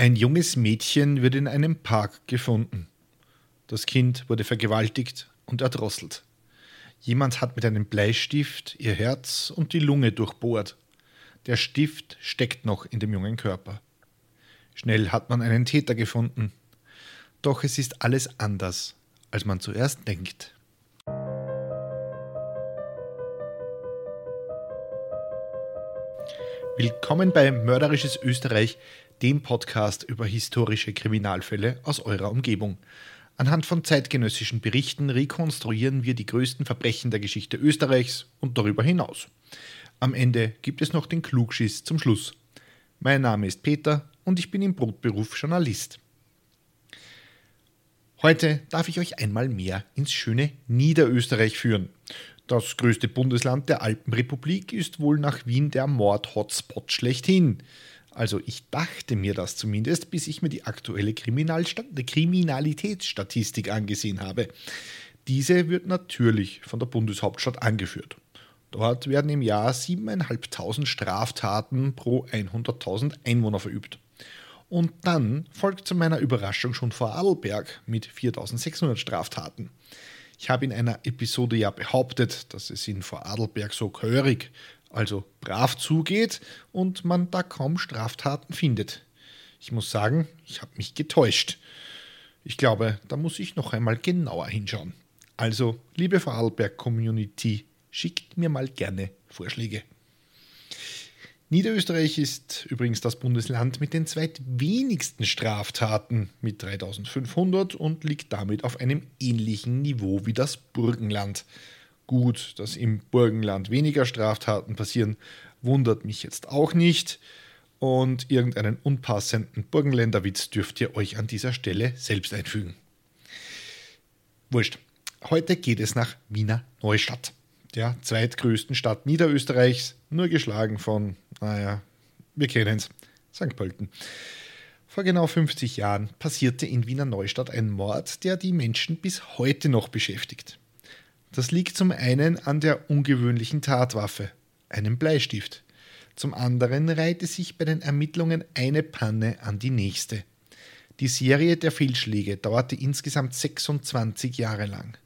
Ein junges Mädchen wird in einem Park gefunden. Das Kind wurde vergewaltigt und erdrosselt. Jemand hat mit einem Bleistift ihr Herz und die Lunge durchbohrt. Der Stift steckt noch in dem jungen Körper. Schnell hat man einen Täter gefunden. Doch es ist alles anders, als man zuerst denkt. Willkommen bei Mörderisches Österreich, dem Podcast über historische Kriminalfälle aus eurer Umgebung. Anhand von zeitgenössischen Berichten rekonstruieren wir die größten Verbrechen der Geschichte Österreichs und darüber hinaus. Am Ende gibt es noch den Klugschiss zum Schluss. Mein Name ist Peter und ich bin im Brotberuf Journalist. Heute darf ich euch einmal mehr ins schöne Niederösterreich führen. Das größte Bundesland der Alpenrepublik ist wohl nach Wien der Mord-Hotspot schlechthin. Also ich dachte mir das zumindest, bis ich mir die aktuelle Kriminalitätsstatistik angesehen habe. Diese wird natürlich von der Bundeshauptstadt angeführt. Dort werden im Jahr 7.500 Straftaten pro 100.000 Einwohner verübt. Und dann folgt zu meiner Überraschung schon Vorarlberg mit 4.600 Straftaten. Ich habe in einer Episode ja behauptet, dass es in Vorarlberg so gehörig, also brav zugeht und man da kaum Straftaten findet. Ich muss sagen, ich habe mich getäuscht. Ich glaube, da muss ich noch einmal genauer hinschauen. Also, liebe Vorarlberg-Community, schickt mir mal gerne Vorschläge. Niederösterreich ist übrigens das Bundesland mit den zweitwenigsten Straftaten mit 3500 und liegt damit auf einem ähnlichen Niveau wie das Burgenland. Gut, dass im Burgenland weniger Straftaten passieren, wundert mich jetzt auch nicht. Und irgendeinen unpassenden Burgenländerwitz dürft ihr euch an dieser Stelle selbst einfügen. Wurscht. Heute geht es nach Wiener Neustadt der zweitgrößten Stadt Niederösterreichs, nur geschlagen von, naja, wir kennen es, St. Pölten. Vor genau 50 Jahren passierte in Wiener Neustadt ein Mord, der die Menschen bis heute noch beschäftigt. Das liegt zum einen an der ungewöhnlichen Tatwaffe, einem Bleistift. Zum anderen reihte sich bei den Ermittlungen eine Panne an die nächste. Die Serie der Fehlschläge dauerte insgesamt 26 Jahre lang.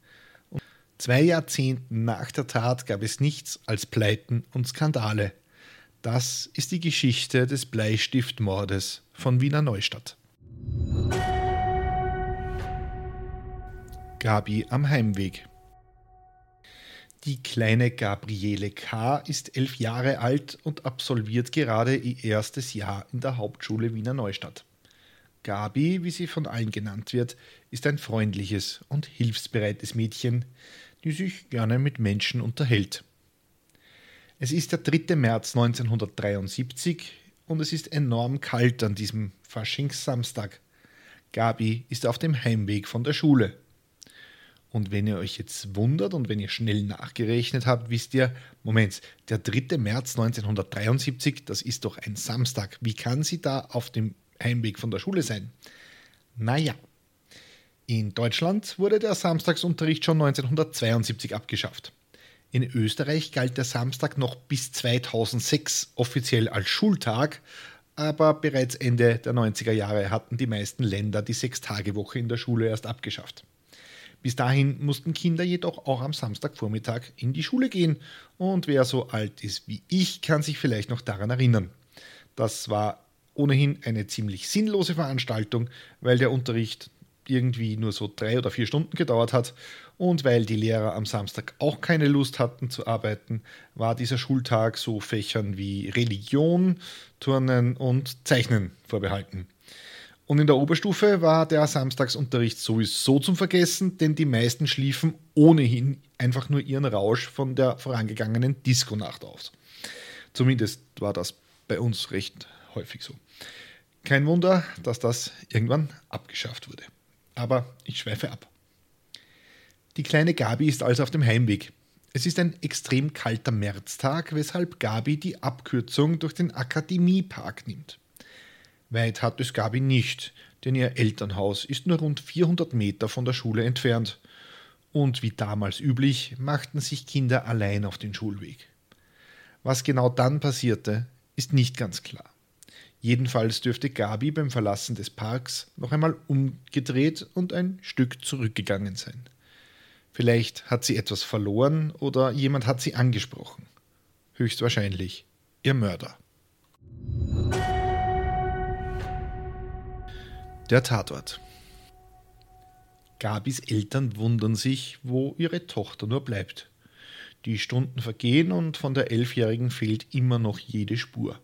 Zwei Jahrzehnten nach der Tat gab es nichts als Pleiten und Skandale. Das ist die Geschichte des Bleistiftmordes von Wiener Neustadt. Gabi am Heimweg. Die kleine Gabriele K. ist elf Jahre alt und absolviert gerade ihr erstes Jahr in der Hauptschule Wiener Neustadt. Gabi, wie sie von allen genannt wird, ist ein freundliches und hilfsbereites Mädchen, die sich gerne mit Menschen unterhält. Es ist der 3. März 1973 und es ist enorm kalt an diesem Faschingssamstag. Gabi ist auf dem Heimweg von der Schule. Und wenn ihr euch jetzt wundert und wenn ihr schnell nachgerechnet habt, wisst ihr, Moment, der 3. März 1973, das ist doch ein Samstag. Wie kann sie da auf dem Heimweg von der Schule sein? Naja, in Deutschland wurde der Samstagsunterricht schon 1972 abgeschafft. In Österreich galt der Samstag noch bis 2006 offiziell als Schultag, aber bereits Ende der 90er Jahre hatten die meisten Länder die Sechstagewoche in der Schule erst abgeschafft. Bis dahin mussten Kinder jedoch auch am Samstagvormittag in die Schule gehen und wer so alt ist wie ich, kann sich vielleicht noch daran erinnern. Das war ohnehin eine ziemlich sinnlose Veranstaltung, weil der Unterricht irgendwie nur so drei oder vier Stunden gedauert hat. Und weil die Lehrer am Samstag auch keine Lust hatten zu arbeiten, war dieser Schultag so Fächern wie Religion, Turnen und Zeichnen vorbehalten. Und in der Oberstufe war der Samstagsunterricht sowieso zum Vergessen, denn die meisten schliefen ohnehin einfach nur ihren Rausch von der vorangegangenen Disco-Nacht aus. Zumindest war das bei uns recht häufig so. Kein Wunder, dass das irgendwann abgeschafft wurde. Aber ich schweife ab. Die kleine Gabi ist also auf dem Heimweg. Es ist ein extrem kalter Märztag, weshalb Gabi die Abkürzung durch den Akademiepark nimmt. Weit hat es Gabi nicht, denn ihr Elternhaus ist nur rund 400 Meter von der Schule entfernt. Und wie damals üblich, machten sich Kinder allein auf den Schulweg. Was genau dann passierte, ist nicht ganz klar. Jedenfalls dürfte Gabi beim Verlassen des Parks noch einmal umgedreht und ein Stück zurückgegangen sein. Vielleicht hat sie etwas verloren oder jemand hat sie angesprochen. Höchstwahrscheinlich ihr Mörder. Der Tatort. Gabis Eltern wundern sich, wo ihre Tochter nur bleibt. Die Stunden vergehen und von der Elfjährigen fehlt immer noch jede Spur.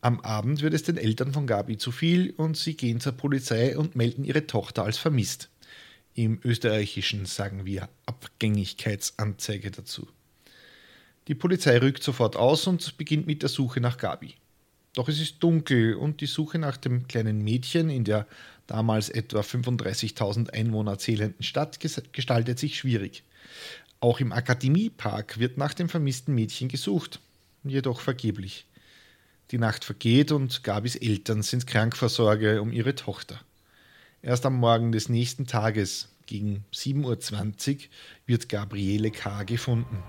Am Abend wird es den Eltern von Gabi zu viel und sie gehen zur Polizei und melden ihre Tochter als vermisst. Im Österreichischen sagen wir Abgängigkeitsanzeige dazu. Die Polizei rückt sofort aus und beginnt mit der Suche nach Gabi. Doch es ist dunkel und die Suche nach dem kleinen Mädchen in der damals etwa 35.000 Einwohner zählenden Stadt gestaltet sich schwierig. Auch im Akademiepark wird nach dem vermissten Mädchen gesucht, jedoch vergeblich. Die Nacht vergeht und Gabis Eltern sind Krankversorge um ihre Tochter. Erst am Morgen des nächsten Tages, gegen 7.20 Uhr, wird Gabriele K. gefunden.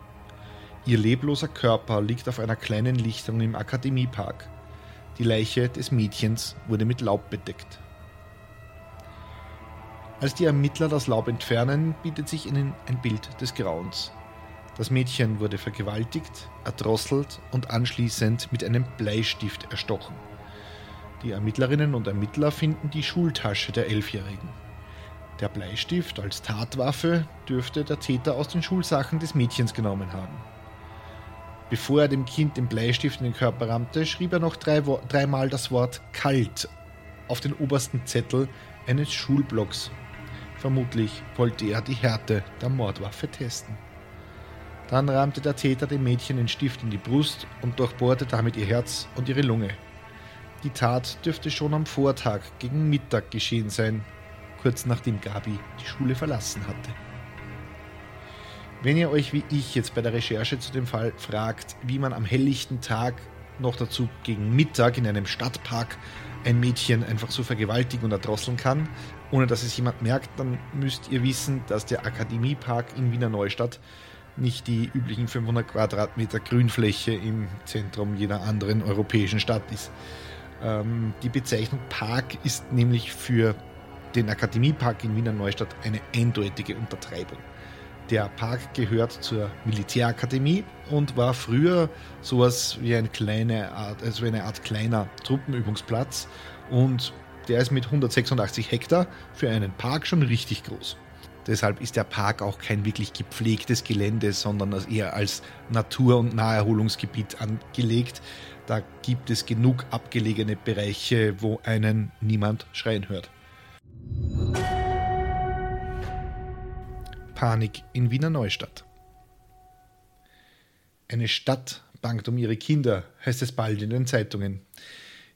Ihr lebloser Körper liegt auf einer kleinen Lichtung im Akademiepark. Die Leiche des Mädchens wurde mit Laub bedeckt. Als die Ermittler das Laub entfernen, bietet sich ihnen ein Bild des Grauens. Das Mädchen wurde vergewaltigt, erdrosselt und anschließend mit einem Bleistift erstochen. Die Ermittlerinnen und Ermittler finden die Schultasche der Elfjährigen. Der Bleistift als Tatwaffe dürfte der Täter aus den Schulsachen des Mädchens genommen haben. Bevor er dem Kind den Bleistift in den Körper rammte, schrieb er noch drei, dreimal das Wort kalt auf den obersten Zettel eines Schulblocks Vermutlich wollte er die Härte der Mordwaffe testen. Dann rammte der Täter dem Mädchen den Stift in die Brust und durchbohrte damit ihr Herz und ihre Lunge. Die Tat dürfte schon am Vortag gegen Mittag geschehen sein, kurz nachdem Gabi die Schule verlassen hatte. Wenn ihr euch wie ich jetzt bei der Recherche zu dem Fall fragt, wie man am helllichten Tag noch dazu gegen Mittag in einem Stadtpark ein Mädchen einfach so vergewaltigen und erdrosseln kann, ohne dass es jemand merkt, dann müsst ihr wissen, dass der Akademiepark in Wiener Neustadt nicht die üblichen 500 Quadratmeter Grünfläche im Zentrum jeder anderen europäischen Stadt ist. Ähm, die Bezeichnung Park ist nämlich für den Akademiepark in Wiener Neustadt eine eindeutige Untertreibung. Der Park gehört zur Militärakademie und war früher sowas wie eine kleine Art, also eine Art kleiner Truppenübungsplatz und der ist mit 186 Hektar für einen Park schon richtig groß. Deshalb ist der Park auch kein wirklich gepflegtes Gelände, sondern eher als Natur- und Naherholungsgebiet angelegt. Da gibt es genug abgelegene Bereiche, wo einen niemand schreien hört. Panik in Wiener Neustadt. Eine Stadt bangt um ihre Kinder, heißt es bald in den Zeitungen.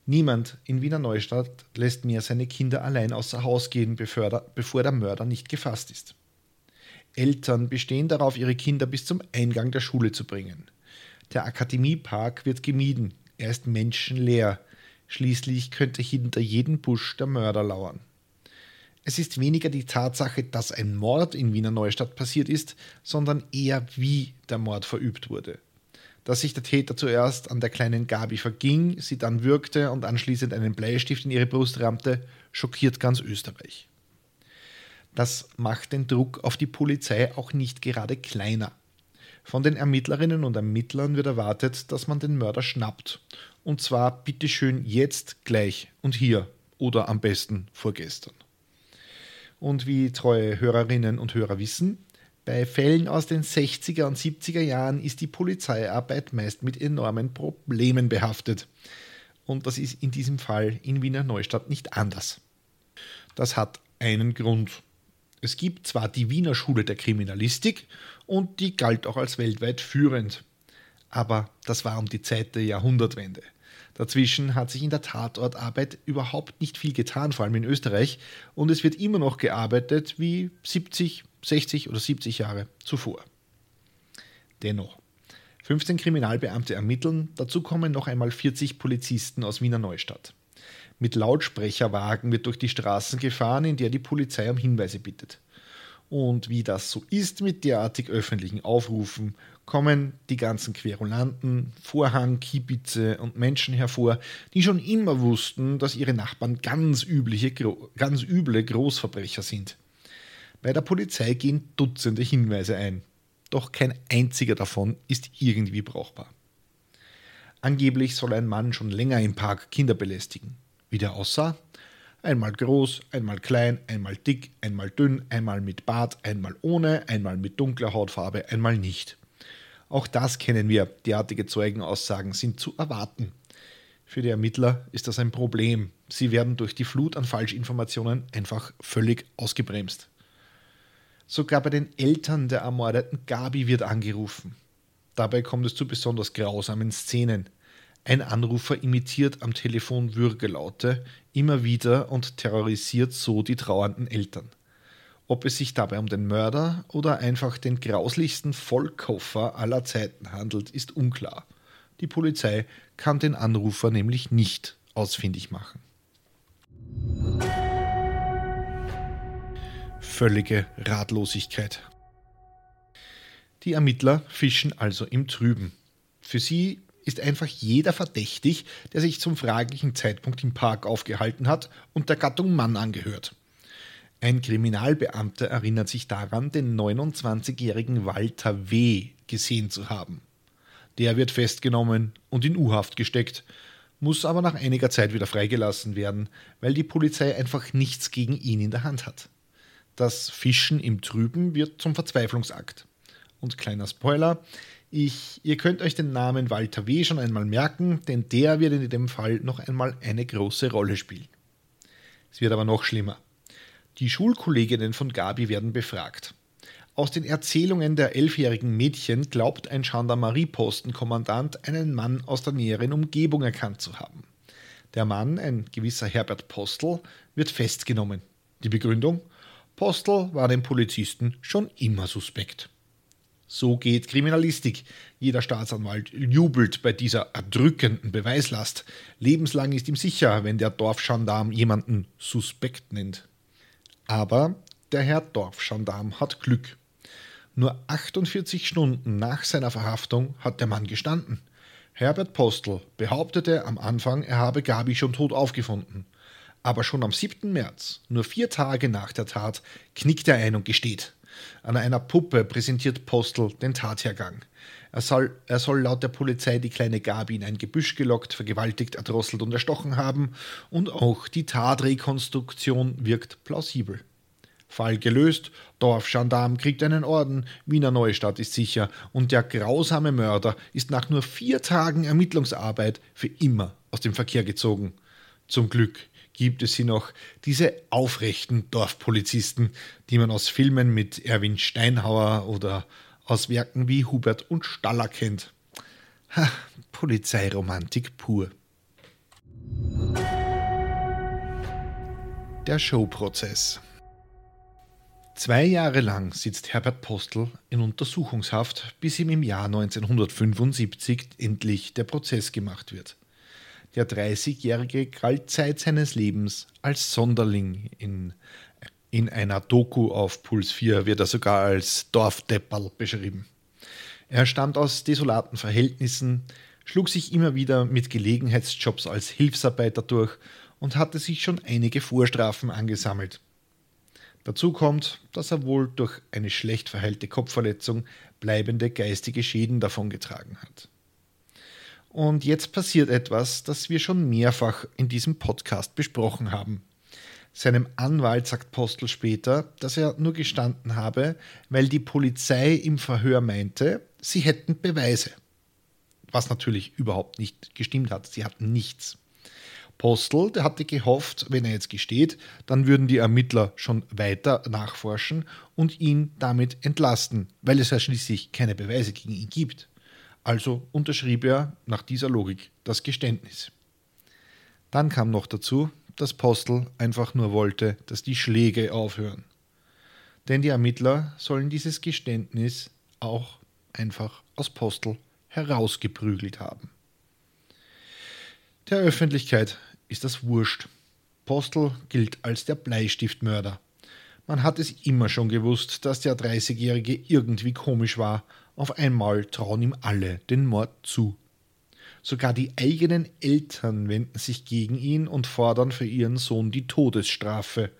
Niemand in Wiener Neustadt lässt mehr seine Kinder allein außer Haus gehen, bevor der Mörder nicht gefasst ist. Eltern bestehen darauf, ihre Kinder bis zum Eingang der Schule zu bringen. Der Akademiepark wird gemieden, er ist menschenleer. Schließlich könnte hinter jedem Busch der Mörder lauern. Es ist weniger die Tatsache, dass ein Mord in Wiener Neustadt passiert ist, sondern eher wie der Mord verübt wurde dass sich der Täter zuerst an der kleinen Gabi verging, sie dann würgte und anschließend einen Bleistift in ihre Brust rammte, schockiert ganz Österreich. Das macht den Druck auf die Polizei auch nicht gerade kleiner. Von den Ermittlerinnen und Ermittlern wird erwartet, dass man den Mörder schnappt. Und zwar bitteschön jetzt, gleich und hier oder am besten vorgestern. Und wie treue Hörerinnen und Hörer wissen, bei Fällen aus den 60er und 70er Jahren ist die Polizeiarbeit meist mit enormen Problemen behaftet. Und das ist in diesem Fall in Wiener Neustadt nicht anders. Das hat einen Grund. Es gibt zwar die Wiener Schule der Kriminalistik und die galt auch als weltweit führend. Aber das war um die Zeit der Jahrhundertwende. Dazwischen hat sich in der Tatortarbeit überhaupt nicht viel getan, vor allem in Österreich, und es wird immer noch gearbeitet wie 70, 60 oder 70 Jahre zuvor. Dennoch, 15 Kriminalbeamte ermitteln, dazu kommen noch einmal 40 Polizisten aus Wiener Neustadt. Mit Lautsprecherwagen wird durch die Straßen gefahren, in der die Polizei um Hinweise bittet. Und wie das so ist mit derartig öffentlichen Aufrufen, kommen die ganzen Querulanten, Vorhang, Kiebitze und Menschen hervor, die schon immer wussten, dass ihre Nachbarn ganz, übliche, ganz üble Großverbrecher sind. Bei der Polizei gehen Dutzende Hinweise ein, doch kein einziger davon ist irgendwie brauchbar. Angeblich soll ein Mann schon länger im Park Kinder belästigen. Wie der aussah? Einmal groß, einmal klein, einmal dick, einmal dünn, einmal mit Bart, einmal ohne, einmal mit dunkler Hautfarbe, einmal nicht. Auch das kennen wir, derartige Zeugenaussagen sind zu erwarten. Für die Ermittler ist das ein Problem. Sie werden durch die Flut an Falschinformationen einfach völlig ausgebremst. Sogar bei den Eltern der ermordeten Gabi wird angerufen. Dabei kommt es zu besonders grausamen Szenen. Ein Anrufer imitiert am Telefon Würgelaute immer wieder und terrorisiert so die trauernden Eltern. Ob es sich dabei um den Mörder oder einfach den grauslichsten Vollkoffer aller Zeiten handelt, ist unklar. Die Polizei kann den Anrufer nämlich nicht ausfindig machen. Völlige Ratlosigkeit. Die Ermittler fischen also im Trüben. Für sie ist einfach jeder verdächtig, der sich zum fraglichen Zeitpunkt im Park aufgehalten hat und der Gattung Mann angehört. Ein Kriminalbeamter erinnert sich daran, den 29-jährigen Walter W. gesehen zu haben. Der wird festgenommen und in U-Haft gesteckt, muss aber nach einiger Zeit wieder freigelassen werden, weil die Polizei einfach nichts gegen ihn in der Hand hat. Das Fischen im Trüben wird zum Verzweiflungsakt. Und kleiner Spoiler, ich, ihr könnt euch den Namen Walter W. schon einmal merken, denn der wird in dem Fall noch einmal eine große Rolle spielen. Es wird aber noch schlimmer. Die Schulkolleginnen von Gabi werden befragt. Aus den Erzählungen der elfjährigen Mädchen glaubt ein Gendarmeriepostenkommandant einen Mann aus der näheren Umgebung erkannt zu haben. Der Mann, ein gewisser Herbert Postel, wird festgenommen. Die Begründung? Postel war dem Polizisten schon immer suspekt. So geht Kriminalistik. Jeder Staatsanwalt jubelt bei dieser erdrückenden Beweislast. Lebenslang ist ihm sicher, wenn der Dorfgendarm jemanden suspekt nennt. Aber der Herr Dorfgendarm hat Glück. Nur 48 Stunden nach seiner Verhaftung hat der Mann gestanden. Herbert Postel behauptete am Anfang, er habe Gabi schon tot aufgefunden. Aber schon am 7. März, nur vier Tage nach der Tat, knickt er ein und gesteht. An einer Puppe präsentiert Postel den Tathergang. Er soll, er soll laut der Polizei die kleine Gabi in ein Gebüsch gelockt, vergewaltigt, erdrosselt und erstochen haben und auch die Tatrekonstruktion wirkt plausibel. Fall gelöst, Dorfgendarm kriegt einen Orden, Wiener Neustadt ist sicher und der grausame Mörder ist nach nur vier Tagen Ermittlungsarbeit für immer aus dem Verkehr gezogen. Zum Glück gibt es sie noch, diese aufrechten Dorfpolizisten, die man aus Filmen mit Erwin Steinhauer oder aus Werken wie Hubert und Staller kennt. Ha, Polizeiromantik pur. Der Showprozess. Zwei Jahre lang sitzt Herbert Postel in Untersuchungshaft, bis ihm im Jahr 1975 endlich der Prozess gemacht wird. Der 30-Jährige galt seines Lebens als Sonderling. In, in einer Doku auf Puls 4 wird er sogar als Dorfdepperl beschrieben. Er stammt aus desolaten Verhältnissen, schlug sich immer wieder mit Gelegenheitsjobs als Hilfsarbeiter durch und hatte sich schon einige Vorstrafen angesammelt. Dazu kommt, dass er wohl durch eine schlecht verheilte Kopfverletzung bleibende geistige Schäden davongetragen hat. Und jetzt passiert etwas, das wir schon mehrfach in diesem Podcast besprochen haben. Seinem Anwalt sagt Postel später, dass er nur gestanden habe, weil die Polizei im Verhör meinte, sie hätten Beweise. Was natürlich überhaupt nicht gestimmt hat. Sie hatten nichts. Postel, der hatte gehofft, wenn er jetzt gesteht, dann würden die Ermittler schon weiter nachforschen und ihn damit entlasten, weil es ja schließlich keine Beweise gegen ihn gibt. Also unterschrieb er nach dieser Logik das Geständnis. Dann kam noch dazu, dass Postel einfach nur wollte, dass die Schläge aufhören. Denn die Ermittler sollen dieses Geständnis auch einfach aus Postel herausgeprügelt haben. Der Öffentlichkeit ist das wurscht. Postel gilt als der Bleistiftmörder. Man hat es immer schon gewusst, dass der 30-Jährige irgendwie komisch war. Auf einmal trauen ihm alle den Mord zu. Sogar die eigenen Eltern wenden sich gegen ihn und fordern für ihren Sohn die Todesstrafe,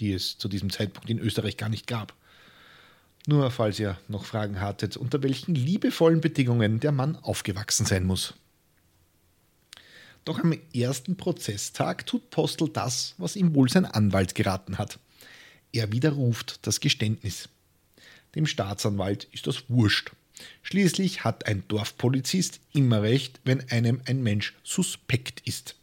die es zu diesem Zeitpunkt in Österreich gar nicht gab. Nur falls ihr noch Fragen hattet, unter welchen liebevollen Bedingungen der Mann aufgewachsen sein muss. Doch am ersten Prozesstag tut Postel das, was ihm wohl sein Anwalt geraten hat. Er widerruft das Geständnis. Dem Staatsanwalt ist das wurscht. Schließlich hat ein Dorfpolizist immer recht, wenn einem ein Mensch suspekt ist.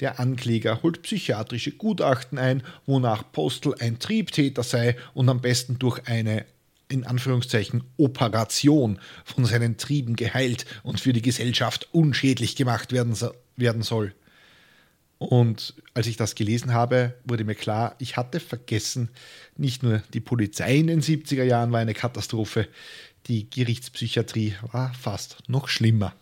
Der Ankläger holt psychiatrische Gutachten ein, wonach Postel ein Triebtäter sei und am besten durch eine in Anführungszeichen Operation von seinen Trieben geheilt und für die Gesellschaft unschädlich gemacht werden, werden soll. Und als ich das gelesen habe, wurde mir klar, ich hatte vergessen, nicht nur die Polizei in den 70er Jahren war eine Katastrophe, die Gerichtspsychiatrie war fast noch schlimmer.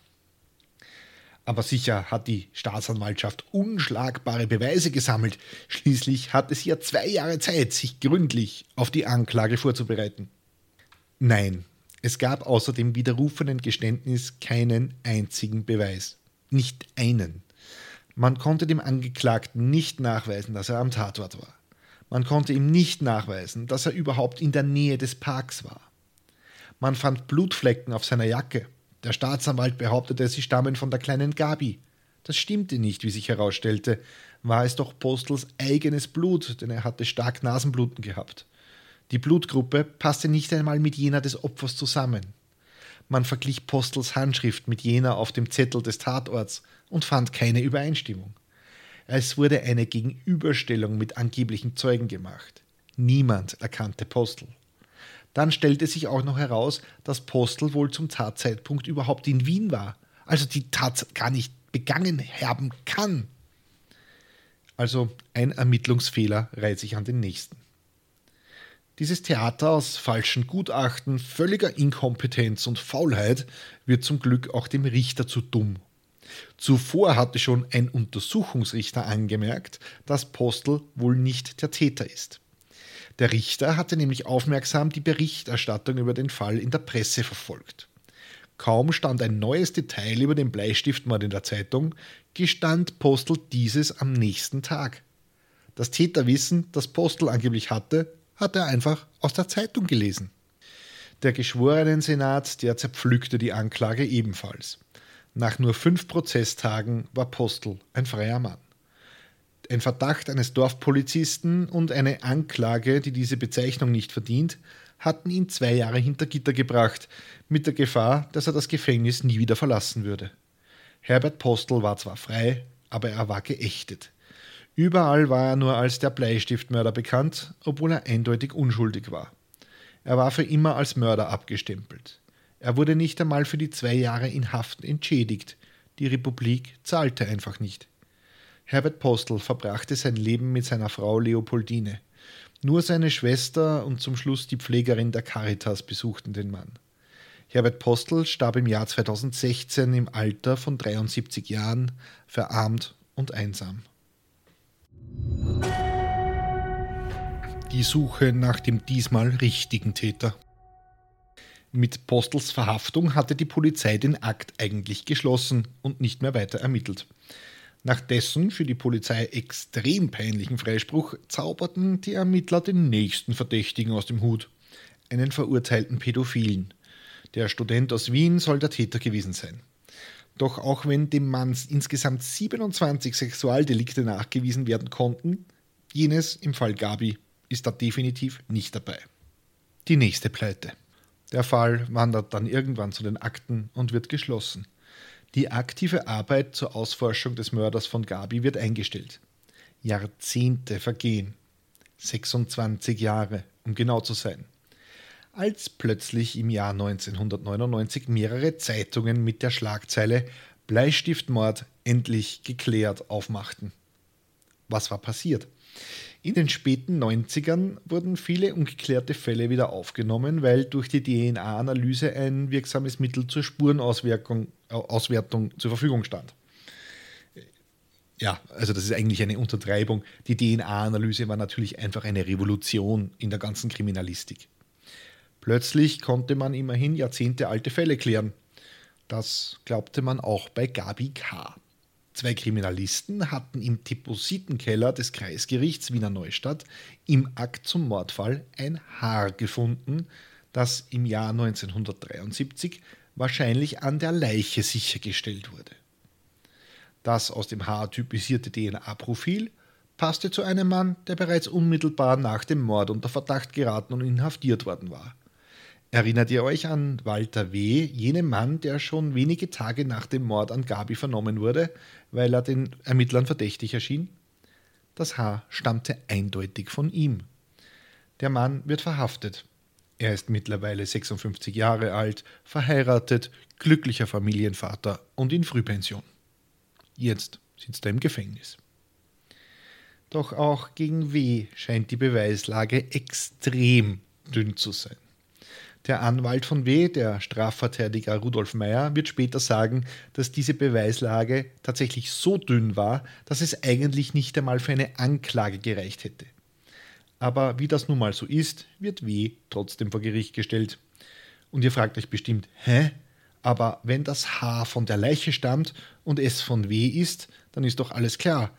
Aber sicher hat die Staatsanwaltschaft unschlagbare Beweise gesammelt. Schließlich hatte sie ja zwei Jahre Zeit, sich gründlich auf die Anklage vorzubereiten. Nein, es gab außer dem widerrufenen Geständnis keinen einzigen Beweis. Nicht einen. Man konnte dem Angeklagten nicht nachweisen, dass er am Tatort war. Man konnte ihm nicht nachweisen, dass er überhaupt in der Nähe des Parks war. Man fand Blutflecken auf seiner Jacke. Der Staatsanwalt behauptete, sie stammen von der kleinen Gabi. Das stimmte nicht, wie sich herausstellte. War es doch Postels eigenes Blut, denn er hatte stark Nasenbluten gehabt. Die Blutgruppe passte nicht einmal mit jener des Opfers zusammen. Man verglich Postels Handschrift mit jener auf dem Zettel des Tatorts und fand keine Übereinstimmung. Es wurde eine Gegenüberstellung mit angeblichen Zeugen gemacht. Niemand erkannte Postel. Dann stellte sich auch noch heraus, dass Postel wohl zum Tatzeitpunkt überhaupt in Wien war, also die Tat gar nicht begangen haben kann. Also ein Ermittlungsfehler reiht sich an den nächsten. Dieses Theater aus falschen Gutachten, völliger Inkompetenz und Faulheit wird zum Glück auch dem Richter zu dumm. Zuvor hatte schon ein Untersuchungsrichter angemerkt, dass Postel wohl nicht der Täter ist. Der Richter hatte nämlich aufmerksam die Berichterstattung über den Fall in der Presse verfolgt. Kaum stand ein neues Detail über den Bleistiftmord in der Zeitung, gestand Postel dieses am nächsten Tag. Das Täterwissen, das Postel angeblich hatte, hat er einfach aus der Zeitung gelesen. Der Geschworenensenat, der zerpflückte die Anklage ebenfalls. Nach nur fünf Prozesstagen war Postel ein freier Mann. Ein Verdacht eines Dorfpolizisten und eine Anklage, die diese Bezeichnung nicht verdient, hatten ihn zwei Jahre hinter Gitter gebracht, mit der Gefahr, dass er das Gefängnis nie wieder verlassen würde. Herbert Postel war zwar frei, aber er war geächtet. Überall war er nur als der Bleistiftmörder bekannt, obwohl er eindeutig unschuldig war. Er war für immer als Mörder abgestempelt. Er wurde nicht einmal für die zwei Jahre in Haft entschädigt. Die Republik zahlte einfach nicht. Herbert Postel verbrachte sein Leben mit seiner Frau Leopoldine. Nur seine Schwester und zum Schluss die Pflegerin der Caritas besuchten den Mann. Herbert Postel starb im Jahr 2016 im Alter von 73 Jahren, verarmt und einsam. Die Suche nach dem diesmal richtigen Täter. Mit Postels Verhaftung hatte die Polizei den Akt eigentlich geschlossen und nicht mehr weiter ermittelt. Nach dessen für die Polizei extrem peinlichen Freispruch zauberten die Ermittler den nächsten Verdächtigen aus dem Hut, einen verurteilten Pädophilen. Der Student aus Wien soll der Täter gewesen sein. Doch auch wenn dem Mann insgesamt 27 Sexualdelikte nachgewiesen werden konnten, jenes im Fall Gabi ist da definitiv nicht dabei. Die nächste Pleite. Der Fall wandert dann irgendwann zu den Akten und wird geschlossen. Die aktive Arbeit zur Ausforschung des Mörders von Gabi wird eingestellt. Jahrzehnte vergehen. 26 Jahre, um genau zu sein. Als plötzlich im Jahr 1999 mehrere Zeitungen mit der Schlagzeile Bleistiftmord endlich geklärt aufmachten. Was war passiert? In den späten 90ern wurden viele ungeklärte Fälle wieder aufgenommen, weil durch die DNA-Analyse ein wirksames Mittel zur Spurenauswertung Auswertung zur Verfügung stand. ja, also das ist eigentlich eine Untertreibung. Die DNA-Analyse war natürlich einfach eine Revolution in der ganzen Kriminalistik. Plötzlich konnte man immerhin jahrzehntealte Fälle klären. Das glaubte man auch bei Gabi K. Zwei Kriminalisten hatten im Depositenkeller des Kreisgerichts Wiener Neustadt im Akt zum Mordfall ein Haar gefunden, das im Jahr 1973 wahrscheinlich an der Leiche sichergestellt wurde. Das aus dem Haar typisierte DNA-Profil passte zu einem Mann, der bereits unmittelbar nach dem Mord unter Verdacht geraten und inhaftiert worden war. Erinnert ihr euch an Walter W., jenem Mann, der schon wenige Tage nach dem Mord an Gabi vernommen wurde, weil er den Ermittlern verdächtig erschien? Das Haar stammte eindeutig von ihm. Der Mann wird verhaftet. Er ist mittlerweile 56 Jahre alt, verheiratet, glücklicher Familienvater und in Frühpension. Jetzt sitzt er im Gefängnis. Doch auch gegen W scheint die Beweislage extrem dünn zu sein. Der Anwalt von W., der Strafverteidiger Rudolf Meyer, wird später sagen, dass diese Beweislage tatsächlich so dünn war, dass es eigentlich nicht einmal für eine Anklage gereicht hätte. Aber wie das nun mal so ist, wird W. trotzdem vor Gericht gestellt. Und ihr fragt euch bestimmt, hä? Aber wenn das H von der Leiche stammt und es von W ist, dann ist doch alles klar.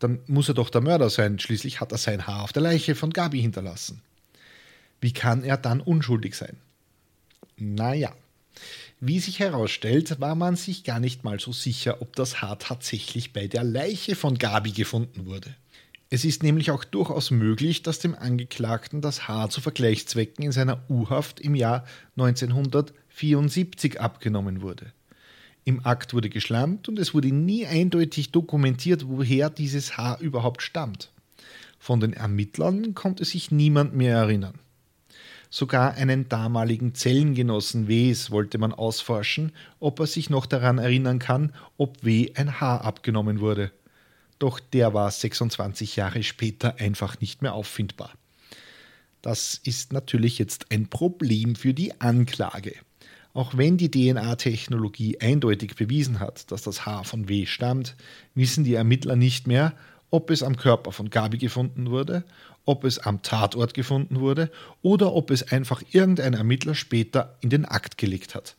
Dann muss er doch der Mörder sein. Schließlich hat er sein Haar auf der Leiche von Gabi hinterlassen. Wie kann er dann unschuldig sein? Naja, wie sich herausstellt, war man sich gar nicht mal so sicher, ob das Haar tatsächlich bei der Leiche von Gabi gefunden wurde. Es ist nämlich auch durchaus möglich, dass dem Angeklagten das Haar zu Vergleichszwecken in seiner U-Haft im Jahr 1974 abgenommen wurde. Im Akt wurde geschlampt und es wurde nie eindeutig dokumentiert, woher dieses Haar überhaupt stammt. Von den Ermittlern konnte sich niemand mehr erinnern. Sogar einen damaligen Zellengenossen Ws wollte man ausforschen, ob er sich noch daran erinnern kann, ob W ein Haar abgenommen wurde doch der war 26 Jahre später einfach nicht mehr auffindbar. Das ist natürlich jetzt ein Problem für die Anklage. Auch wenn die DNA-Technologie eindeutig bewiesen hat, dass das Haar von W stammt, wissen die Ermittler nicht mehr, ob es am Körper von Gabi gefunden wurde, ob es am Tatort gefunden wurde oder ob es einfach irgendein Ermittler später in den Akt gelegt hat.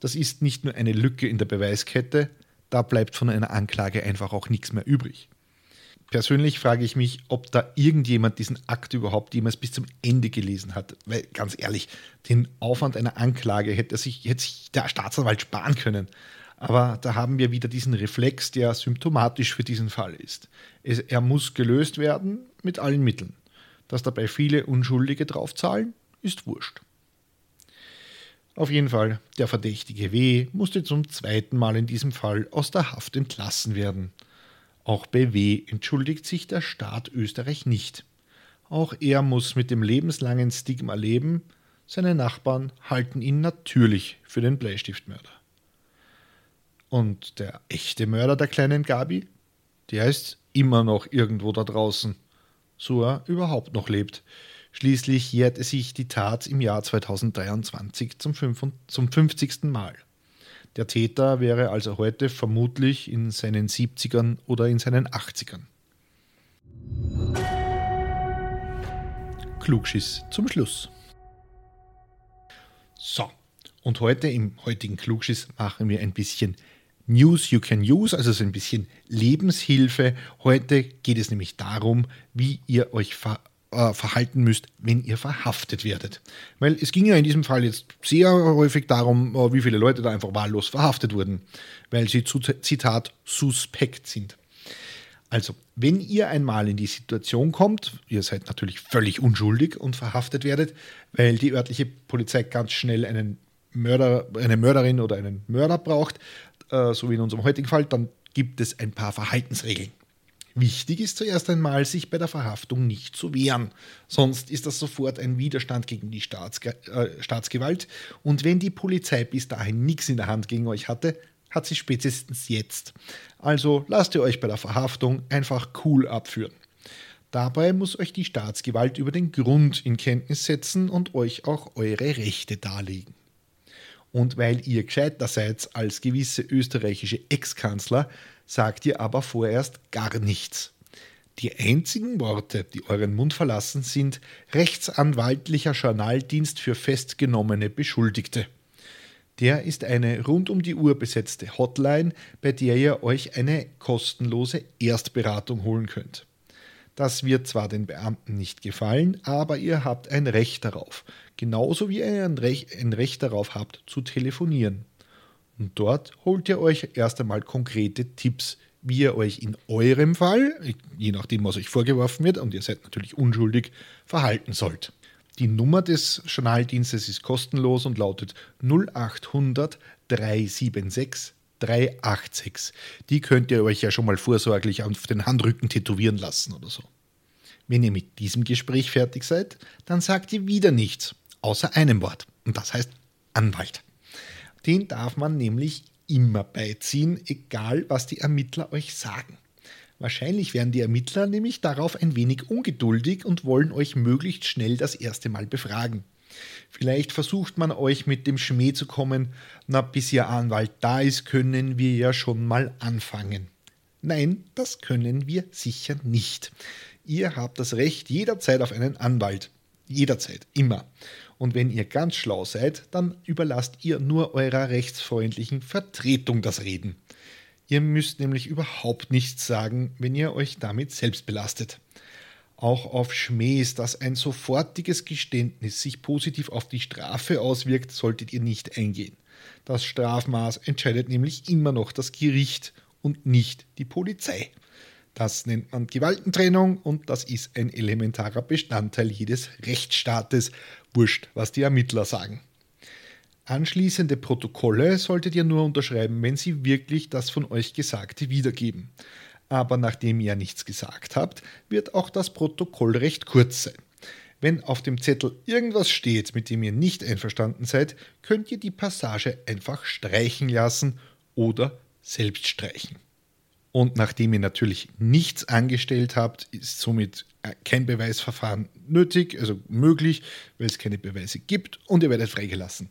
Das ist nicht nur eine Lücke in der Beweiskette, da bleibt von einer Anklage einfach auch nichts mehr übrig. Persönlich frage ich mich, ob da irgendjemand diesen Akt überhaupt jemals bis zum Ende gelesen hat. Weil ganz ehrlich, den Aufwand einer Anklage hätte sich, sich der Staatsanwalt sparen können. Aber da haben wir wieder diesen Reflex, der symptomatisch für diesen Fall ist. Es, er muss gelöst werden mit allen Mitteln. Dass dabei viele Unschuldige draufzahlen, ist wurscht. Auf jeden Fall, der verdächtige W. musste zum zweiten Mal in diesem Fall aus der Haft entlassen werden. Auch bei W. entschuldigt sich der Staat Österreich nicht. Auch er muss mit dem lebenslangen Stigma leben, seine Nachbarn halten ihn natürlich für den Bleistiftmörder. Und der echte Mörder der kleinen Gabi, der ist immer noch irgendwo da draußen, so er überhaupt noch lebt. Schließlich jährte sich die Tat im Jahr 2023 zum, zum 50. Mal. Der Täter wäre also heute vermutlich in seinen 70ern oder in seinen 80ern. Klugschiss zum Schluss. So, und heute im heutigen Klugschiss machen wir ein bisschen News You Can Use, also so ein bisschen Lebenshilfe. Heute geht es nämlich darum, wie ihr euch ver äh, verhalten müsst, wenn ihr verhaftet werdet. Weil es ging ja in diesem Fall jetzt sehr häufig darum, äh, wie viele Leute da einfach wahllos verhaftet wurden, weil sie zu, Zitat, suspekt sind. Also, wenn ihr einmal in die Situation kommt, ihr seid natürlich völlig unschuldig und verhaftet werdet, weil die örtliche Polizei ganz schnell einen Mörder, eine Mörderin oder einen Mörder braucht, äh, so wie in unserem heutigen Fall, dann gibt es ein paar Verhaltensregeln. Wichtig ist zuerst einmal, sich bei der Verhaftung nicht zu wehren, sonst ist das sofort ein Widerstand gegen die Staatsge äh, Staatsgewalt und wenn die Polizei bis dahin nichts in der Hand gegen euch hatte, hat sie spätestens jetzt. Also lasst ihr euch bei der Verhaftung einfach cool abführen. Dabei muss euch die Staatsgewalt über den Grund in Kenntnis setzen und euch auch eure Rechte darlegen. Und weil ihr gescheiter seid als gewisse österreichische Ex-Kanzler, sagt ihr aber vorerst gar nichts. Die einzigen Worte, die euren Mund verlassen, sind Rechtsanwaltlicher Journaldienst für festgenommene Beschuldigte. Der ist eine rund um die Uhr besetzte Hotline, bei der ihr euch eine kostenlose Erstberatung holen könnt. Das wird zwar den Beamten nicht gefallen, aber ihr habt ein Recht darauf, genauso wie ihr ein Recht, ein Recht darauf habt zu telefonieren. Und dort holt ihr euch erst einmal konkrete Tipps, wie ihr euch in eurem Fall, je nachdem, was euch vorgeworfen wird, und ihr seid natürlich unschuldig, verhalten sollt. Die Nummer des Journaldienstes ist kostenlos und lautet 0800 376 386. Die könnt ihr euch ja schon mal vorsorglich auf den Handrücken tätowieren lassen oder so. Wenn ihr mit diesem Gespräch fertig seid, dann sagt ihr wieder nichts, außer einem Wort. Und das heißt Anwalt. Den darf man nämlich immer beiziehen, egal was die Ermittler euch sagen. Wahrscheinlich werden die Ermittler nämlich darauf ein wenig ungeduldig und wollen euch möglichst schnell das erste Mal befragen. Vielleicht versucht man euch mit dem Schmäh zu kommen, na bis Ihr Anwalt da ist, können wir ja schon mal anfangen. Nein, das können wir sicher nicht. Ihr habt das Recht jederzeit auf einen Anwalt. Jederzeit, immer. Und wenn ihr ganz schlau seid, dann überlasst ihr nur eurer rechtsfreundlichen Vertretung das Reden. Ihr müsst nämlich überhaupt nichts sagen, wenn ihr euch damit selbst belastet. Auch auf Schmähs, dass ein sofortiges Geständnis sich positiv auf die Strafe auswirkt, solltet ihr nicht eingehen. Das Strafmaß entscheidet nämlich immer noch das Gericht und nicht die Polizei. Das nennt man Gewaltentrennung und das ist ein elementarer Bestandteil jedes Rechtsstaates, wurscht, was die Ermittler sagen. Anschließende Protokolle solltet ihr nur unterschreiben, wenn sie wirklich das von euch Gesagte wiedergeben aber nachdem ihr nichts gesagt habt, wird auch das Protokoll recht kurz sein. Wenn auf dem Zettel irgendwas steht, mit dem ihr nicht einverstanden seid, könnt ihr die Passage einfach streichen lassen oder selbst streichen. Und nachdem ihr natürlich nichts angestellt habt, ist somit kein Beweisverfahren nötig, also möglich, weil es keine Beweise gibt und ihr werdet freigelassen.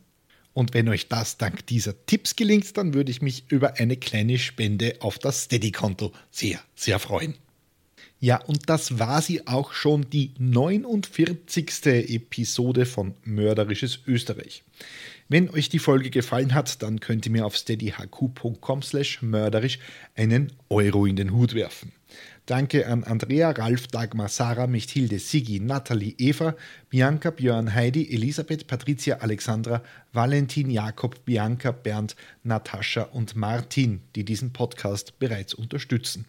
Und wenn euch das dank dieser Tipps gelingt, dann würde ich mich über eine kleine Spende auf das Steady-Konto sehr, sehr freuen. Ja, und das war sie auch schon, die 49. Episode von Mörderisches Österreich. Wenn euch die Folge gefallen hat, dann könnt ihr mir auf steadyhq.com slash mörderisch einen Euro in den Hut werfen. Danke an Andrea, Ralf, Dagmar, Sarah, Mechthilde, Sigi, Nathalie, Eva, Bianca, Björn, Heidi, Elisabeth, Patricia, Alexandra, Valentin, Jakob, Bianca, Bernd, Natascha und Martin, die diesen Podcast bereits unterstützen.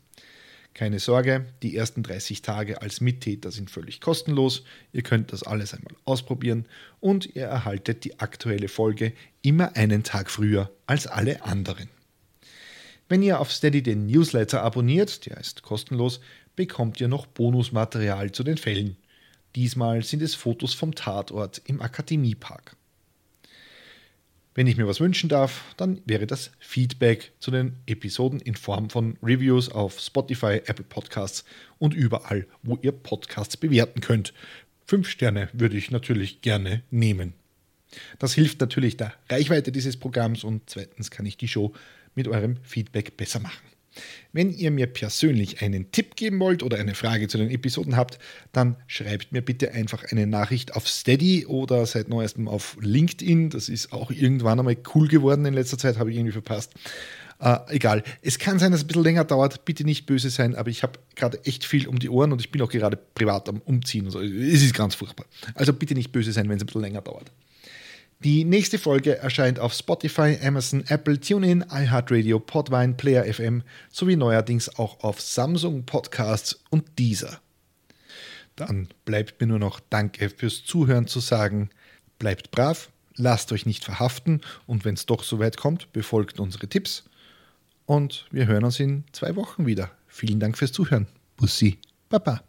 Keine Sorge, die ersten 30 Tage als Mittäter sind völlig kostenlos. Ihr könnt das alles einmal ausprobieren und ihr erhaltet die aktuelle Folge immer einen Tag früher als alle anderen. Wenn ihr auf Steady den Newsletter abonniert, der ist kostenlos, bekommt ihr noch Bonusmaterial zu den Fällen. Diesmal sind es Fotos vom Tatort im Akademiepark. Wenn ich mir was wünschen darf, dann wäre das Feedback zu den Episoden in Form von Reviews auf Spotify, Apple Podcasts und überall, wo ihr Podcasts bewerten könnt. Fünf Sterne würde ich natürlich gerne nehmen. Das hilft natürlich der Reichweite dieses Programms und zweitens kann ich die Show mit eurem Feedback besser machen. Wenn ihr mir persönlich einen Tipp geben wollt oder eine Frage zu den Episoden habt, dann schreibt mir bitte einfach eine Nachricht auf Steady oder seit neuestem auf LinkedIn. Das ist auch irgendwann einmal cool geworden in letzter Zeit, habe ich irgendwie verpasst. Äh, egal. Es kann sein, dass es ein bisschen länger dauert. Bitte nicht böse sein, aber ich habe gerade echt viel um die Ohren und ich bin auch gerade privat am Umziehen. So. Es ist ganz furchtbar. Also bitte nicht böse sein, wenn es ein bisschen länger dauert. Die nächste Folge erscheint auf Spotify, Amazon, Apple, TuneIn, iHeartRadio, Podvine, Player FM sowie neuerdings auch auf Samsung Podcasts und dieser. Dann bleibt mir nur noch Danke fürs Zuhören zu sagen. Bleibt brav, lasst euch nicht verhaften und wenn es doch so weit kommt, befolgt unsere Tipps. Und wir hören uns in zwei Wochen wieder. Vielen Dank fürs Zuhören. Bussi, Baba.